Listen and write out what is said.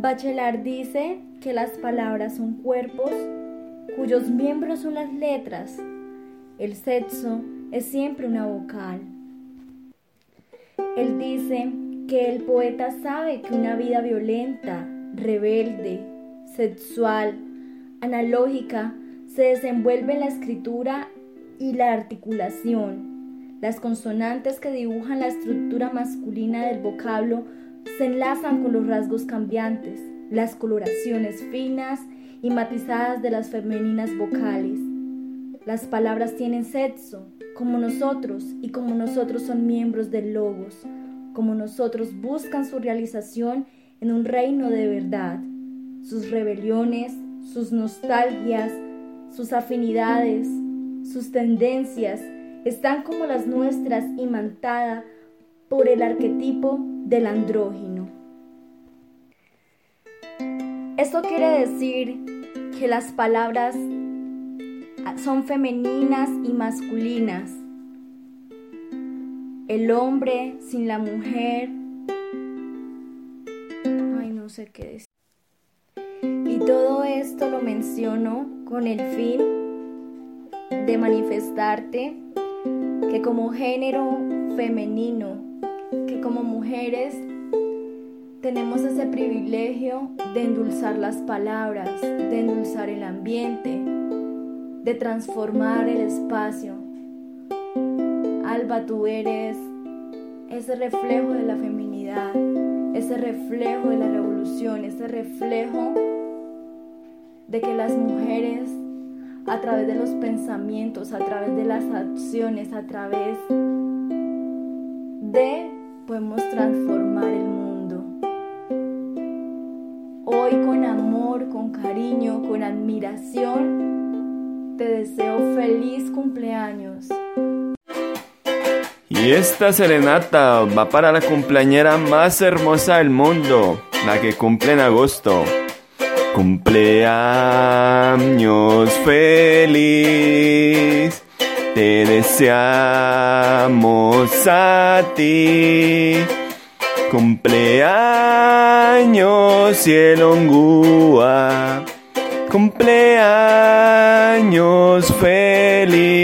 Bachelard dice que las palabras son cuerpos cuyos miembros son las letras. El sexo es siempre una vocal. Él dice que el poeta sabe que una vida violenta, rebelde, sexual, analógica, se desenvuelve en la escritura y la articulación. Las consonantes que dibujan la estructura masculina del vocablo se enlazan con los rasgos cambiantes, las coloraciones finas y matizadas de las femeninas vocales. Las palabras tienen sexo, como nosotros, y como nosotros son miembros del logos, como nosotros buscan su realización en un reino de verdad. Sus rebeliones, sus nostalgias, sus afinidades, sus tendencias están como las nuestras imantada por el arquetipo del andrógino. Esto quiere decir que las palabras son femeninas y masculinas. El hombre sin la mujer. Ay, no sé qué decir. Y todo esto lo menciono con el fin de manifestarte que como género femenino, como mujeres tenemos ese privilegio de endulzar las palabras, de endulzar el ambiente, de transformar el espacio. Alba, tú eres ese reflejo de la feminidad, ese reflejo de la revolución, ese reflejo de que las mujeres a través de los pensamientos, a través de las acciones, a través de podemos transformar el mundo. Hoy con amor, con cariño, con admiración, te deseo feliz cumpleaños. Y esta serenata va para la cumpleañera más hermosa del mundo, la que cumple en agosto. Cumpleaños feliz, te deseamos a ti. Cumpleaños cielo Cumpleaños feliz